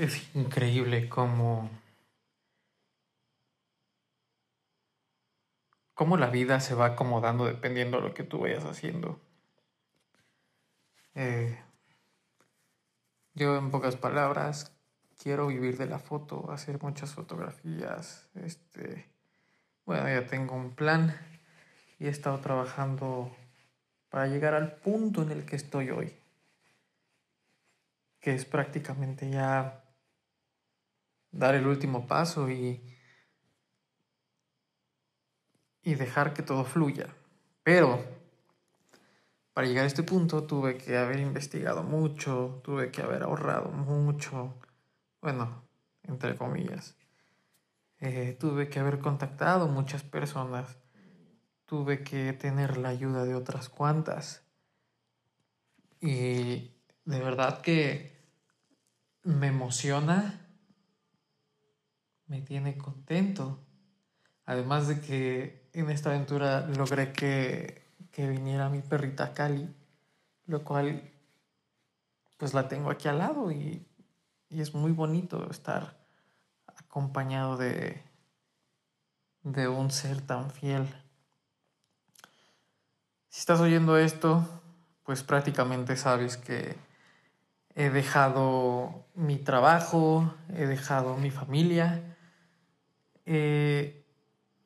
Es increíble cómo, cómo la vida se va acomodando dependiendo de lo que tú vayas haciendo. Eh, yo en pocas palabras quiero vivir de la foto, hacer muchas fotografías. Este, bueno, ya tengo un plan y he estado trabajando para llegar al punto en el que estoy hoy, que es prácticamente ya dar el último paso y, y dejar que todo fluya. Pero para llegar a este punto tuve que haber investigado mucho, tuve que haber ahorrado mucho, bueno, entre comillas. Eh, tuve que haber contactado muchas personas, tuve que tener la ayuda de otras cuantas. Y de verdad que me emociona me tiene contento. Además de que en esta aventura logré que, que viniera mi perrita Cali, lo cual pues la tengo aquí al lado y, y es muy bonito estar acompañado de, de un ser tan fiel. Si estás oyendo esto, pues prácticamente sabes que he dejado mi trabajo, he dejado mi familia, he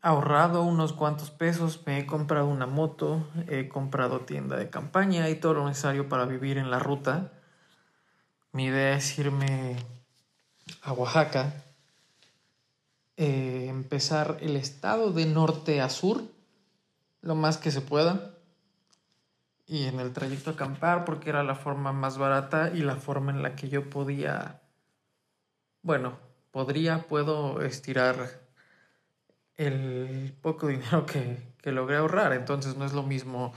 ahorrado unos cuantos pesos, me he comprado una moto, he comprado tienda de campaña y todo lo necesario para vivir en la ruta. Mi idea es irme a Oaxaca, eh, empezar el estado de norte a sur lo más que se pueda y en el trayecto acampar porque era la forma más barata y la forma en la que yo podía, bueno, podría, puedo estirar el poco dinero que, logré ahorrar. Entonces no es lo mismo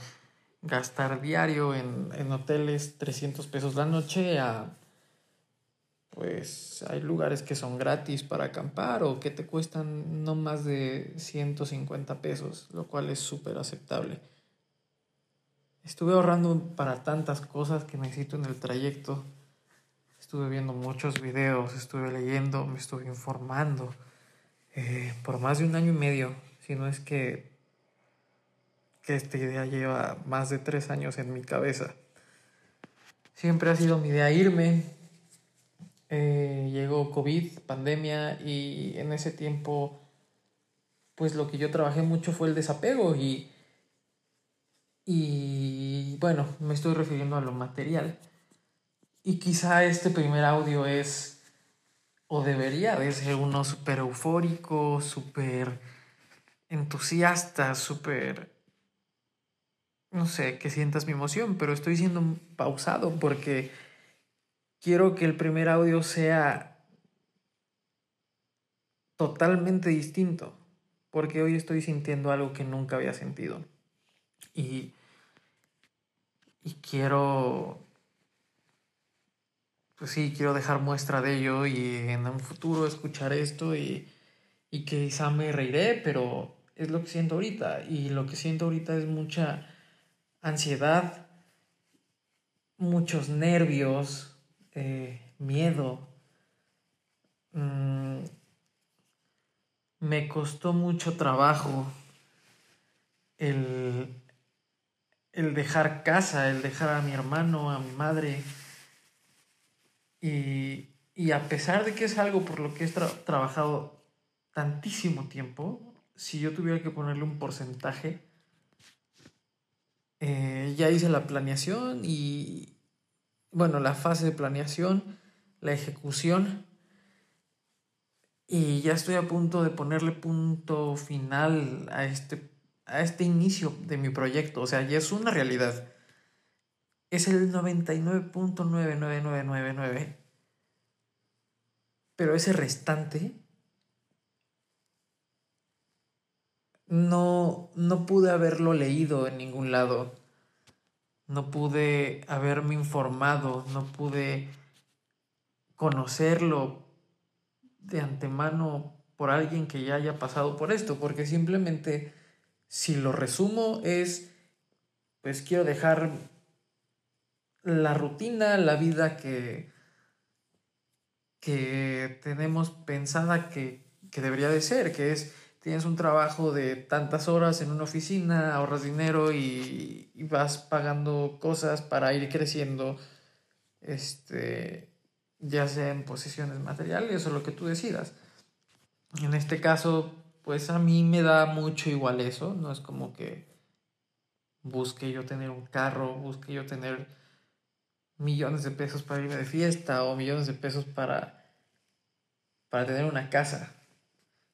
gastar diario en, en, hoteles 300 pesos la noche a pues hay lugares que son gratis para acampar o que te cuestan no más de 150 pesos, lo cual es súper aceptable. Estuve ahorrando para tantas cosas que necesito en el trayecto. Estuve viendo muchos videos, estuve leyendo, me estuve informando. Eh, por más de un año y medio, si no es que, que esta idea lleva más de tres años en mi cabeza. Siempre ha sido mi idea irme. Eh, llegó COVID, pandemia y en ese tiempo pues lo que yo trabajé mucho fue el desapego y, y bueno, me estoy refiriendo a lo material. Y quizá este primer audio es o debería de ser uno súper eufórico, súper entusiasta, súper... No sé, que sientas mi emoción, pero estoy siendo pausado porque quiero que el primer audio sea totalmente distinto, porque hoy estoy sintiendo algo que nunca había sentido. Y, y quiero pues sí, quiero dejar muestra de ello y en un futuro escuchar esto y, y quizá me reiré, pero es lo que siento ahorita. Y lo que siento ahorita es mucha ansiedad, muchos nervios, eh, miedo. Mm, me costó mucho trabajo el, el dejar casa, el dejar a mi hermano, a mi madre y, a pesar de que es algo por lo que he trabajado tantísimo tiempo, si yo tuviera que ponerle un porcentaje, eh, ya hice la planeación y, bueno, la fase de planeación, la ejecución, y ya estoy a punto de ponerle punto final a este, a este inicio de mi proyecto. O sea, ya es una realidad es el 99.99999. Pero ese restante no, no pude haberlo leído en ningún lado. No pude haberme informado, no pude conocerlo de antemano por alguien que ya haya pasado por esto, porque simplemente si lo resumo es, pues quiero dejar la rutina, la vida que, que tenemos pensada que, debería de ser, que es tienes un trabajo de tantas horas en una oficina, ahorras dinero y, vas pagando cosas para ir creciendo, este, ya sea en posesiones materiales o lo que tú decidas. En este caso, pues a mí me da mucho igual eso, no es como que busque yo tener un carro, busque yo tener millones de pesos para irme de fiesta o millones de pesos para, para tener una casa,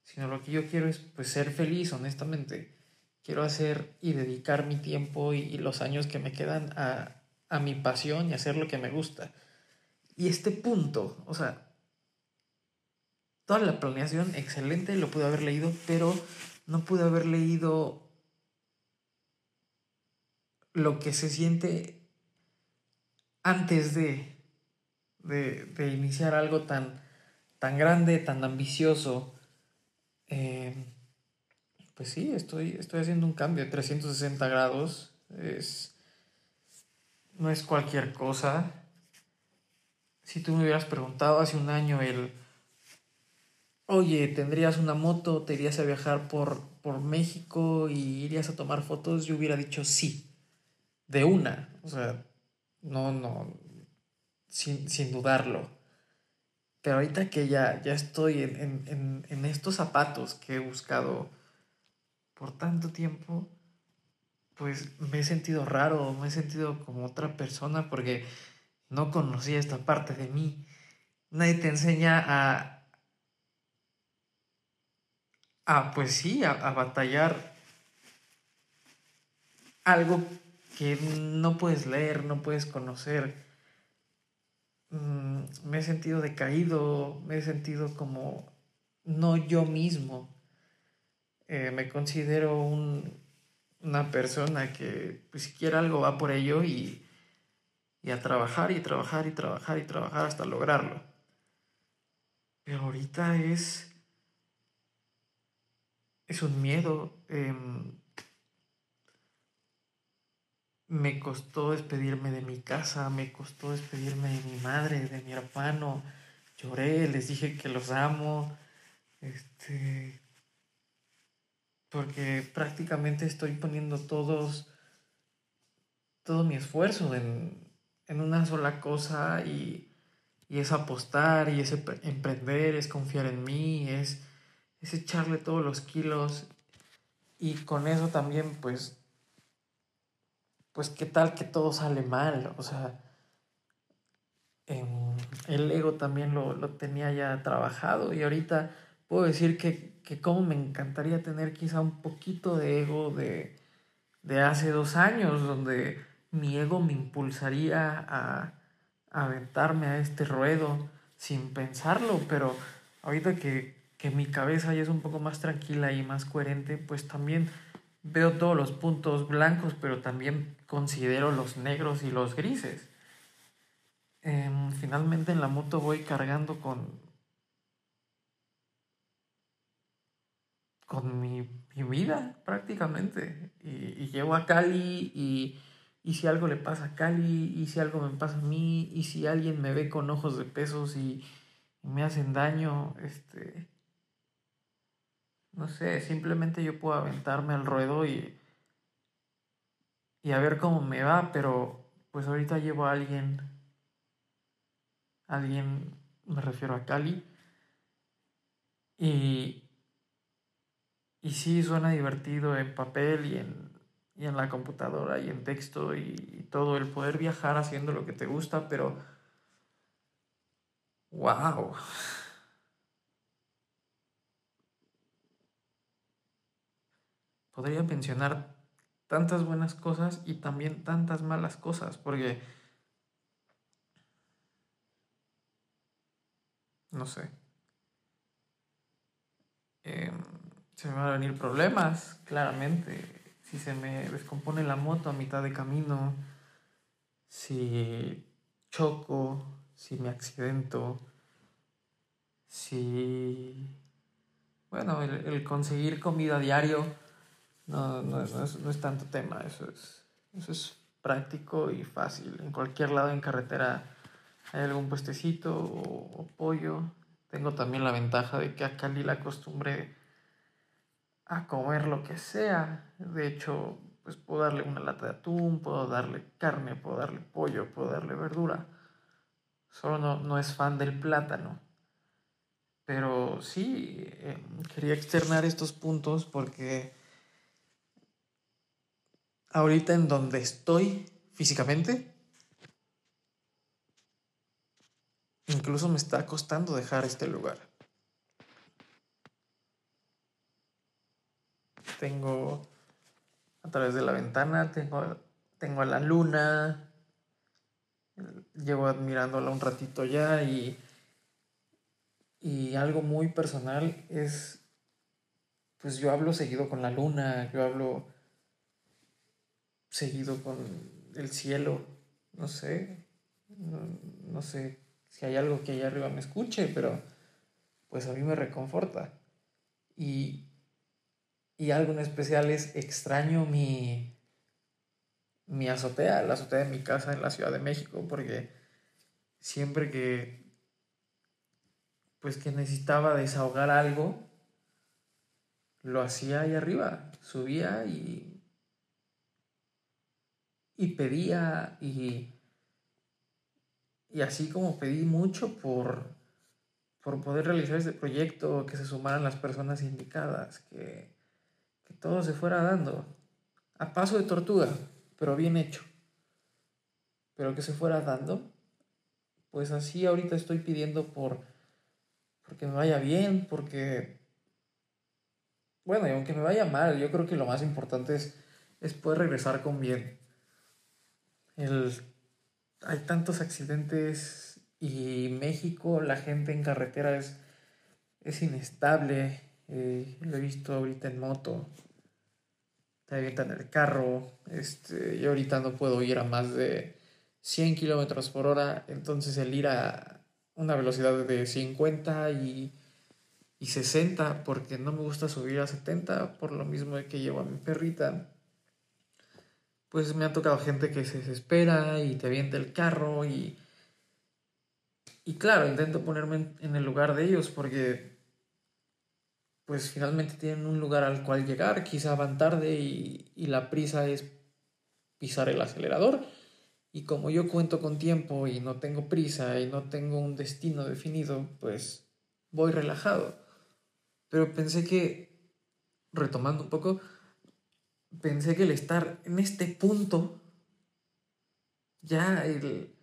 sino lo que yo quiero es pues ser feliz, honestamente. Quiero hacer y dedicar mi tiempo y, los años que me quedan a, a mi pasión y hacer lo que me gusta. Y este punto, o sea, toda la planeación excelente, lo pude haber leído, pero no pude haber leído lo que se siente antes de, de, iniciar algo tan, tan grande, tan ambicioso. Eh, pues sí, estoy, estoy haciendo un cambio de 360 grados. Es, no es cualquier cosa. Si tú me hubieras preguntado hace un año el oye, tendrías una moto, te irías a viajar por, por México y irías a tomar fotos, yo hubiera dicho sí, de una, o sea, no, no, sin, sin dudarlo. Pero ahorita que ya, ya estoy en, en, en estos zapatos que he buscado por tanto tiempo, pues me he sentido raro, me he sentido como otra persona porque no conocía esta parte de mí. Nadie te enseña a, Ah, pues sí, a, batallar algo que no puedes leer, no puedes conocer. Mm, me he sentido decaído, me he sentido como no yo mismo. Eh, me considero una persona que pues, si quiere algo va por ello y, y a trabajar y trabajar y trabajar y trabajar hasta lograrlo. Pero ahorita es es un miedo. Em, me costó despedirme de mi casa, me costó despedirme de mi madre, de mi hermano. Lloré, les dije que los amo. Este. Porque prácticamente estoy poniendo todos. todo mi esfuerzo en, en una sola cosa y, y es apostar y es emprender, es confiar en mí, es es echarle todos los kilos y con eso también pues pues qué tal que todo sale mal, o sea, el ego también lo, tenía ya trabajado. Y ahorita puedo decir que, que como me encantaría tener quizá un poquito de ego de, de hace dos años, donde mi ego me impulsaría a, a aventarme a este ruedo sin pensarlo, pero ahorita que, que mi cabeza ya es un poco más tranquila y más coherente, pues también veo todos los puntos blancos, pero también considero los negros y los grises. Em, finalmente en la moto voy cargando con, con mi, vida prácticamente. Y, llego a Cali y, y, si algo le pasa a Cali, y si algo me pasa a mí, y si alguien me ve con ojos de pesos y me hacen daño, este, no sé, simplemente yo puedo aventarme al ruedo y, y a ver cómo me va, pero pues ahorita llevo a alguien, alguien, me refiero a Cali, y, y sí suena divertido en papel y en, y en la computadora y en texto y, y todo, el poder viajar haciendo lo que te gusta, pero... ¡Wow! podría mencionar tantas buenas cosas y también tantas malas cosas, porque, no sé, em, se me van a venir problemas, claramente, si se me descompone la moto a mitad de camino, si choco, si me accidento, si, bueno, el, el conseguir comida a diario, no, no, no, es, no es tanto tema, eso es, eso es práctico y fácil. En cualquier lado en carretera hay algún puestecito o, pollo. Tengo también la ventaja de que acá ni la costumbre a comer lo que sea. De hecho, pues puedo darle una lata de atún, puedo darle carne, puedo darle pollo, puedo darle verdura. Solo no, no es fan del plátano. Pero sí, eh, quería externar estos puntos porque ahorita en donde estoy físicamente, incluso me está costando dejar este lugar. Tengo a través de la ventana, tengo, tengo a la luna, llevo admirándola un ratito ya y y algo muy personal es, pues yo hablo seguido con la luna, yo hablo seguido con el cielo, no sé, no, sé si hay algo que allá arriba me escuche, pero pues a mí me reconforta. Y, y algo en especial es extraño mi, mi azotea, la azotea de mi casa en la Ciudad de México, porque siempre que pues que necesitaba desahogar algo, lo hacía ahí arriba, subía y, y pedía y, y así como pedí mucho por, por poder realizar este proyecto, que se sumaran las personas indicadas, que, que todo se fuera dando, a paso de tortuga, pero bien hecho, pero que se fuera dando, pues así ahorita estoy pidiendo por porque me vaya bien, porque, bueno, y aunque me vaya mal, yo creo que lo más importante es, es poder regresar con bien. El, hay tantos accidentes y México, la gente en carretera es, es inestable. Eh, lo he visto ahorita en moto. Te avientan el carro. Este, yo ahorita no puedo ir a más de 100 kilómetros por hora. Entonces el ir a, una velocidad de 50 y, y 60 porque no me gusta subir a 70 por lo mismo que llevo a mi perrita. Pues me ha tocado gente que se desespera y te avienta el carro y... Y claro, intento ponerme en, el lugar de ellos porque pues finalmente tienen un lugar al cual llegar, quizá van tarde y, y la prisa es pisar el acelerador y como yo cuento con tiempo y no tengo prisa y no tengo un destino definido, pues voy relajado. Pero pensé que, retomando un poco, pensé que el estar en este punto, ya el,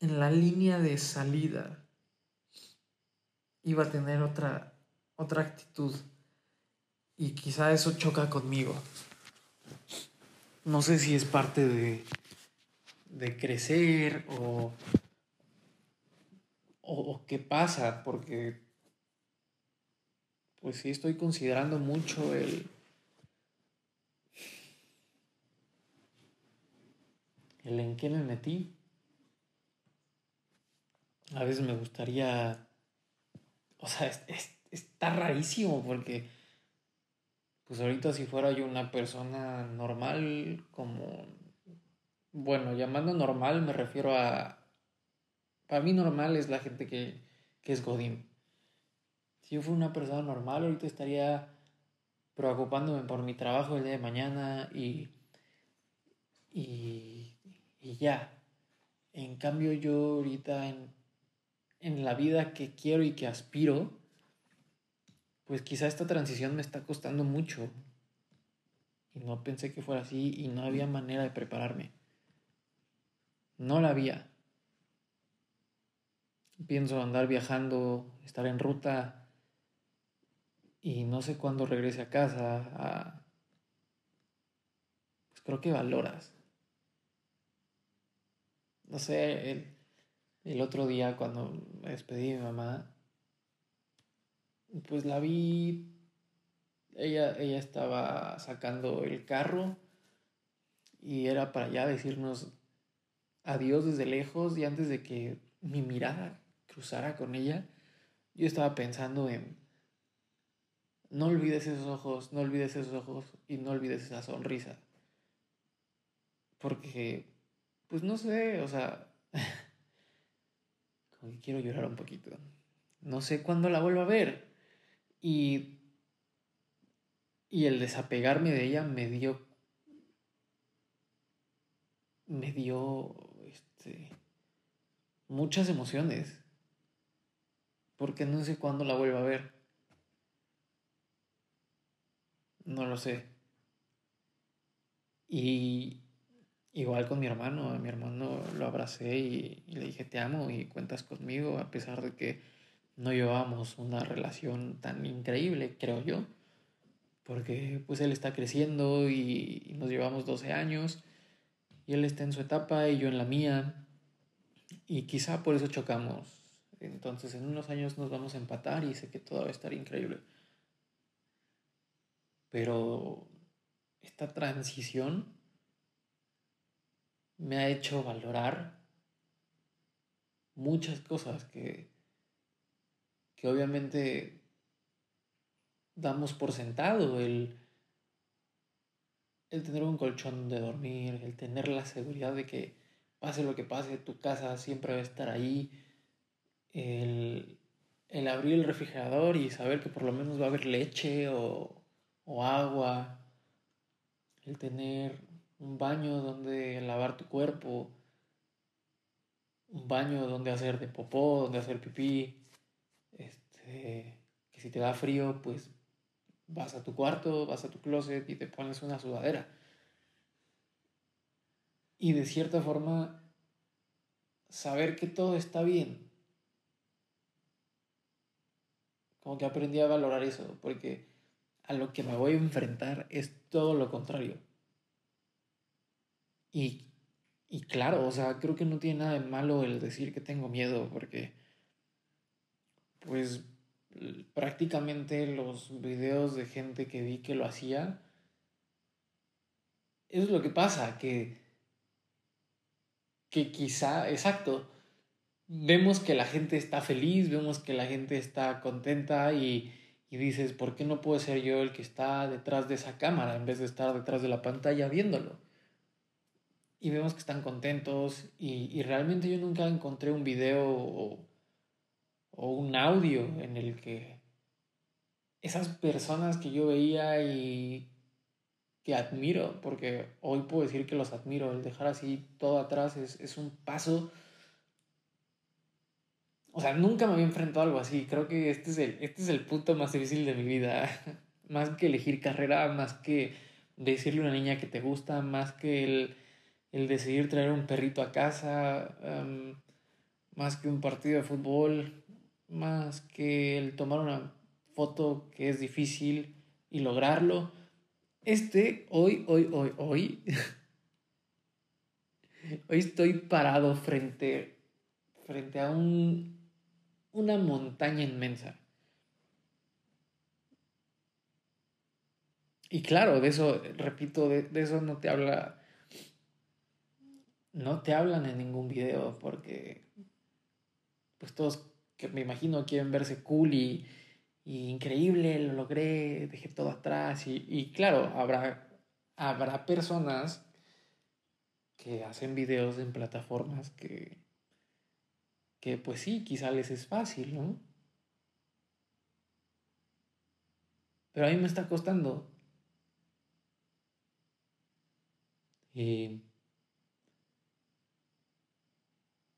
en la línea de salida, iba a tener otra, otra actitud. Y quizá eso choca conmigo. No sé si es parte de, de crecer o, o, qué pasa, porque pues sí estoy considerando mucho el, el en qué me metí. A veces me gustaría, o sea, está rarísimo porque, pues ahorita si fuera yo una persona normal, como bueno, llamando normal me refiero a... Para mí normal es la gente que, es Godín. Si yo fuera una persona normal, ahorita estaría preocupándome por mi trabajo el día de mañana y, y, y ya. En cambio yo ahorita en, en la vida que quiero y que aspiro, pues quizá esta transición me está costando mucho. Y no pensé que fuera así y no había manera de prepararme. No la había. Pienso andar viajando, estar en ruta y no sé cuándo regrese a casa. Pues creo que valoras. No sé, el, el otro día cuando me despedí de mi mamá, pues la vi, ella, ella estaba sacando el carro y era para ya decirnos a Dios desde lejos y antes de que mi mirada cruzara con ella, yo estaba pensando en, no olvides esos ojos, no olvides esos ojos y no olvides esa sonrisa. Porque, pues no sé, o sea, como que quiero llorar un poquito. No sé cuándo la vuelvo a ver. Y, y el desapegarme de ella me dio, me dio, este, muchas emociones. Porque no sé cuándo la vuelvo a ver. No lo sé. Y igual con mi hermano, a mi hermano lo abracé y, le dije te amo y cuentas conmigo, a pesar de que no llevábamos una relación tan increíble, creo yo, porque pues él está creciendo y, y nos llevamos 12 años y él está en su etapa y yo en la mía y quizá por eso chocamos. Entonces en unos años nos vamos a empatar y sé que todo va a estar increíble. Pero esta transición me ha hecho valorar muchas cosas que, que obviamente damos por sentado, el, el tener un colchón de dormir, el tener la seguridad de que pase lo que pase, tu casa siempre va a estar ahí, el, el abrir el refrigerador y saber que por lo menos va a haber leche o, o agua, el tener un baño donde lavar tu cuerpo, un baño donde hacer de popó, donde hacer pipí, este, que si te da frío, pues vas a tu cuarto, vas a tu closet y te pones una sudadera. Y de cierta forma, saber que todo está bien. Como que aprendí a valorar eso, porque a lo que me voy a enfrentar es todo lo contrario. Y, y claro, o sea, creo que no tiene nada de malo el decir que tengo miedo, porque pues prácticamente los videos de gente que vi que lo hacía, eso es lo que pasa, que, que quizá, exacto, vemos que la gente está feliz, vemos que la gente está contenta y, y dices, ¿por qué no puedo ser yo el que está detrás de esa cámara en vez de estar detrás de la pantalla viéndolo? Y vemos que están contentos y, y realmente yo nunca encontré un video o, o, un audio en el que esas personas que yo veía y que admiro, porque hoy puedo decir que los admiro, el dejar así todo atrás es, es un paso o sea, nunca me había enfrentado a algo así. Creo que este es el, este es el punto más difícil de mi vida. más que elegir carrera, más que decirle a una niña que te gusta, más que el, el decidir traer un perrito a casa, más que un partido de fútbol, más que el tomar una foto que es difícil y lograrlo. Este, hoy, hoy, hoy, hoy, hoy estoy parado frente, frente a un una montaña inmensa. Y claro, de eso, repito, de, eso no te habla, no te hablan en ningún video porque pues todos que me imagino quieren verse cool y, increíble, lo logré, dejé todo atrás y, y claro, habrá, habrá personas que hacen videos en plataformas que que pues sí, quizá les es fácil, ¿no? Pero a mí me está costando. Y,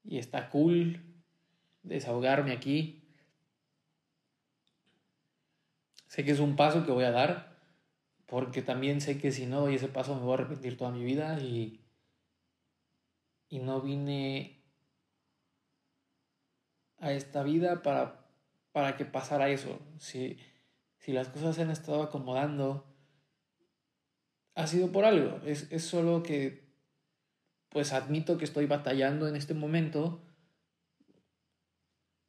y está cool desahogarme aquí. Sé que es un paso que voy a dar, porque también sé que si no doy ese paso me voy a arrepentir toda mi vida y, y no vine a esta vida para, para que pasara eso. Si, si las cosas se han estado acomodando, ha sido por algo. Es, es solo que, pues admito que estoy batallando en este momento,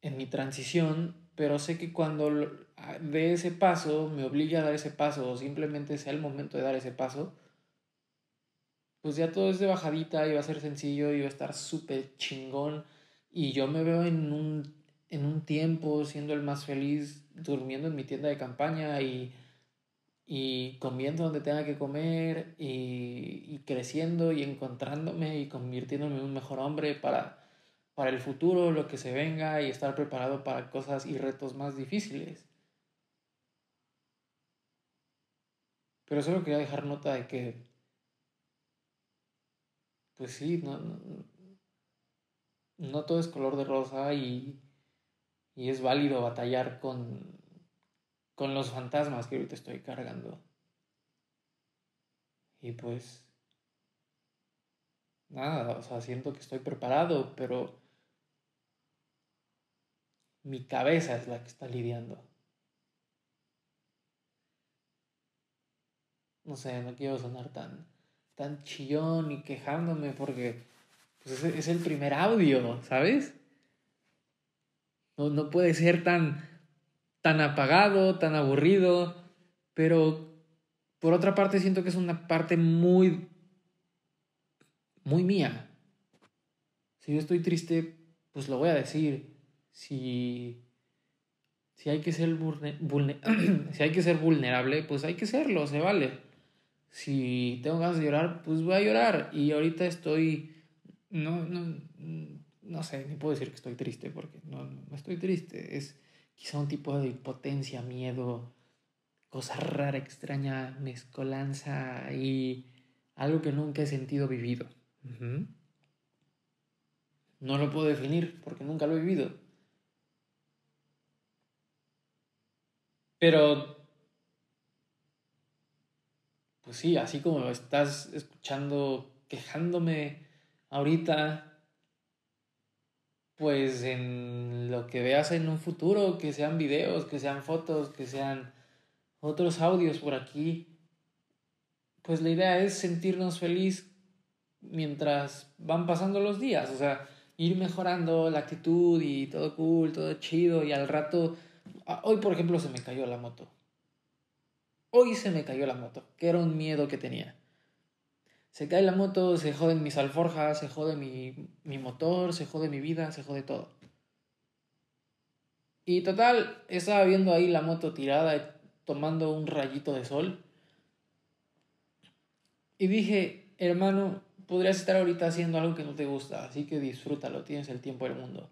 en mi transición, pero sé que cuando dé ese paso, me obligue a dar ese paso, o simplemente sea el momento de dar ese paso, pues ya todo es de bajadita y va a ser sencillo y va a estar súper chingón. Y yo me veo en un, en un tiempo siendo el más feliz, durmiendo en mi tienda de campaña y, y comiendo donde tenga que comer y, y, creciendo y encontrándome y convirtiéndome en un mejor hombre para, para el futuro, lo que se venga y estar preparado para cosas y retos más difíciles. Pero solo quería dejar nota de que, pues sí, no, no, todo es color de rosa y, y es válido batallar con, con los fantasmas que ahorita estoy cargando. Y pues, nada, o sea, siento que estoy preparado, pero mi cabeza es la que está lidiando. No sé, no quiero sonar tan, tan chillón y quejándome porque pues, es, el primer audio, ¿sabes? No, no puede ser tan, tan apagado, tan aburrido, pero por otra parte siento que es una parte muy, muy mía. Si yo estoy triste, pues lo voy a decir si, si, hay que ser vulnerable, pues hay que serlo, se vale. Si tengo ganas de llorar, pues voy a llorar. Y ahorita estoy, no, no, no sé, ni puedo decir que estoy triste porque no, no estoy triste. Es quizá un tipo de impotencia, miedo, cosa rara, extraña, mezcolanza y algo que nunca he sentido vivido. No lo puedo definir porque nunca lo he vivido. Pero, pues sí, así como estás escuchando quejándome ahorita, pues en lo que veas en un futuro, que sean videos, que sean fotos, que sean otros audios por aquí, pues la idea es sentirnos feliz mientras van pasando los días, o sea, ir mejorando la actitud y todo cool, todo chido y al rato Ah, hoy, por ejemplo, se me cayó la moto. Hoy se me cayó la moto, que era un miedo que tenía. Se cae la moto, se joden mis alforjas, se jode mi, mi motor, se jode mi vida, se jode todo. Y total, estaba viendo ahí la moto tirada, tomando un rayito de sol. Y dije, hermano, podrías estar ahorita haciendo algo que no te gusta, así que disfrútalo, tienes el tiempo del mundo.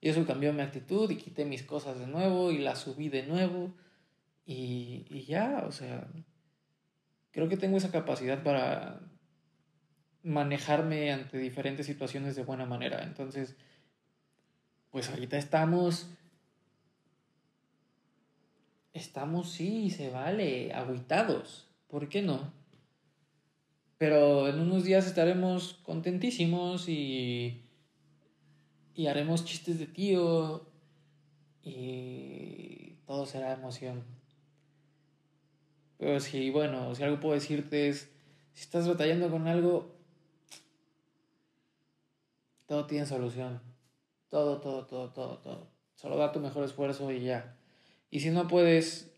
Y eso cambió mi actitud y quité mis cosas de nuevo y las subí de nuevo. Y, y ya, o sea, creo que tengo esa capacidad para manejarme ante diferentes situaciones de buena manera. Entonces, pues ahorita estamos... Estamos, sí, se vale, aguitados. ¿Por qué no? Pero en unos días estaremos contentísimos y y haremos chistes de tío y todo será emoción. Pero si, bueno, si algo puedo decirte es, si estás batallando con algo, todo tiene solución. Todo, todo, todo, todo, todo. Solo da tu mejor esfuerzo y ya. Y si no puedes,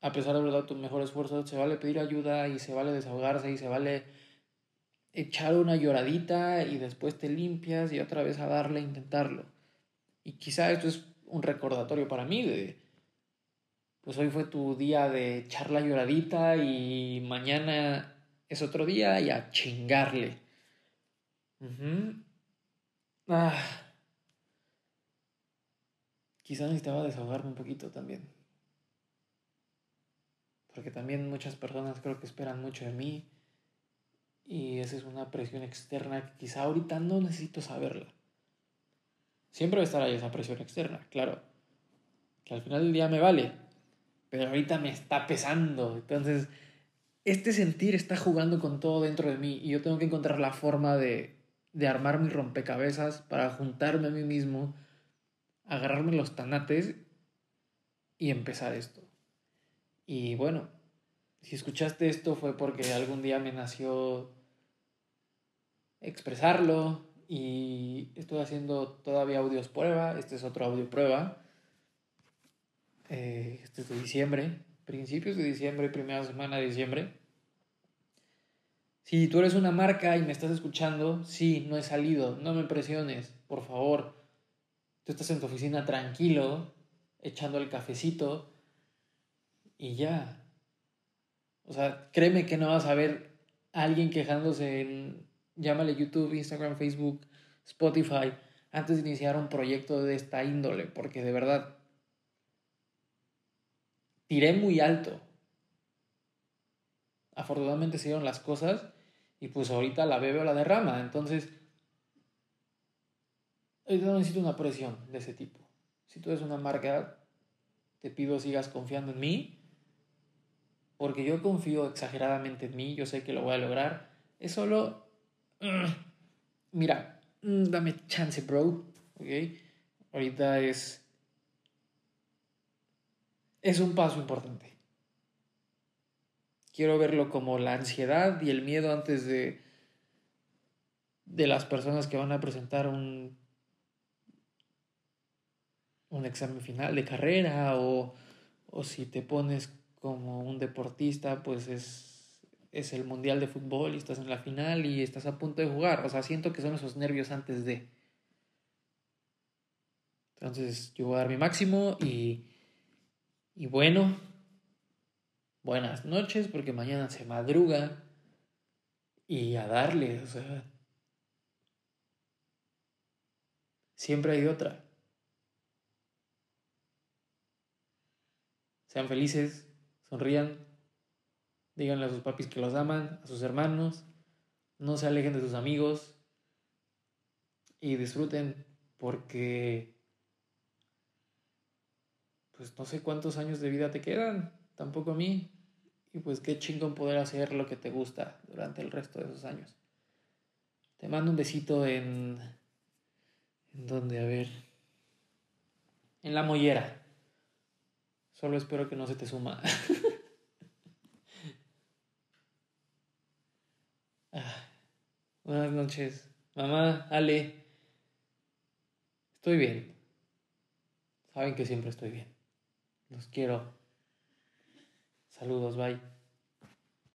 a pesar de dar tu mejor esfuerzo, se vale pedir ayuda y se vale desahogarse y se vale echar una lloradita y después te limpias y otra vez a darle a intentarlo. Y quizá esto es un recordatorio para mí de, pues hoy fue tu día de echar la lloradita y mañana es otro día y a chingarle. Ah. Quizá necesitaba desahogarme un poquito también. Porque también muchas personas creo que esperan mucho de mí y esa es una presión externa que quizá ahorita no necesito saberla. Siempre va a estar ahí esa presión externa, claro. Que al final del día me vale. Pero ahorita me está pesando. Entonces, este sentir está jugando con todo dentro de mí y yo tengo que encontrar la forma de, de armar mi rompecabezas para juntarme a mí mismo, agarrarme los tanates y empezar esto. Y bueno, si escuchaste esto fue porque algún día me nació expresarlo y estoy haciendo todavía audios prueba, este es otro audio prueba, eh, este es de diciembre, principios de diciembre, primera semana de diciembre. Si tú eres una marca y me estás escuchando, sí, no he salido, no me presiones, por favor. Tú estás en tu oficina tranquilo, echando el cafecito y ya. O sea, créeme que no vas a ver a alguien quejándose en llámale YouTube, Instagram, Facebook, Spotify, antes de iniciar un proyecto de esta índole, porque de verdad tiré muy alto. Afortunadamente se dieron las cosas y pues ahorita la bebe o la derrama. Entonces, no necesito una presión de ese tipo. Si tú eres una marca, te pido sigas confiando en mí, porque yo confío exageradamente en mí, yo sé que lo voy a lograr. Es solo, mira, mm, dame chance, bro, ¿ok? Ahorita es, es un paso importante. Quiero verlo como la ansiedad y el miedo antes de, de las personas que van a presentar un un examen final de carrera o, si te pones como un deportista, pues es, es el mundial de fútbol y estás en la final y estás a punto de jugar. O sea, siento que son esos nervios antes de... Entonces yo voy a dar mi máximo y, y bueno, buenas noches porque mañana se madruga y a darle, o sea, siempre hay otra. Sean felices, sonrían, díganle a sus papis que los aman, a sus hermanos, no se alejen de sus amigos y disfruten porque pues no sé cuántos años de vida te quedan, tampoco a mí. Y pues qué chingón poder hacer lo que te gusta durante el resto de esos años. Te mando un besito en... ¿En dónde? A ver. En la mollera. Solo espero que no se te suma. Ah, buenas noches. Mamá, Ale. Estoy bien. Saben que siempre estoy bien. Los quiero. Saludos, bye.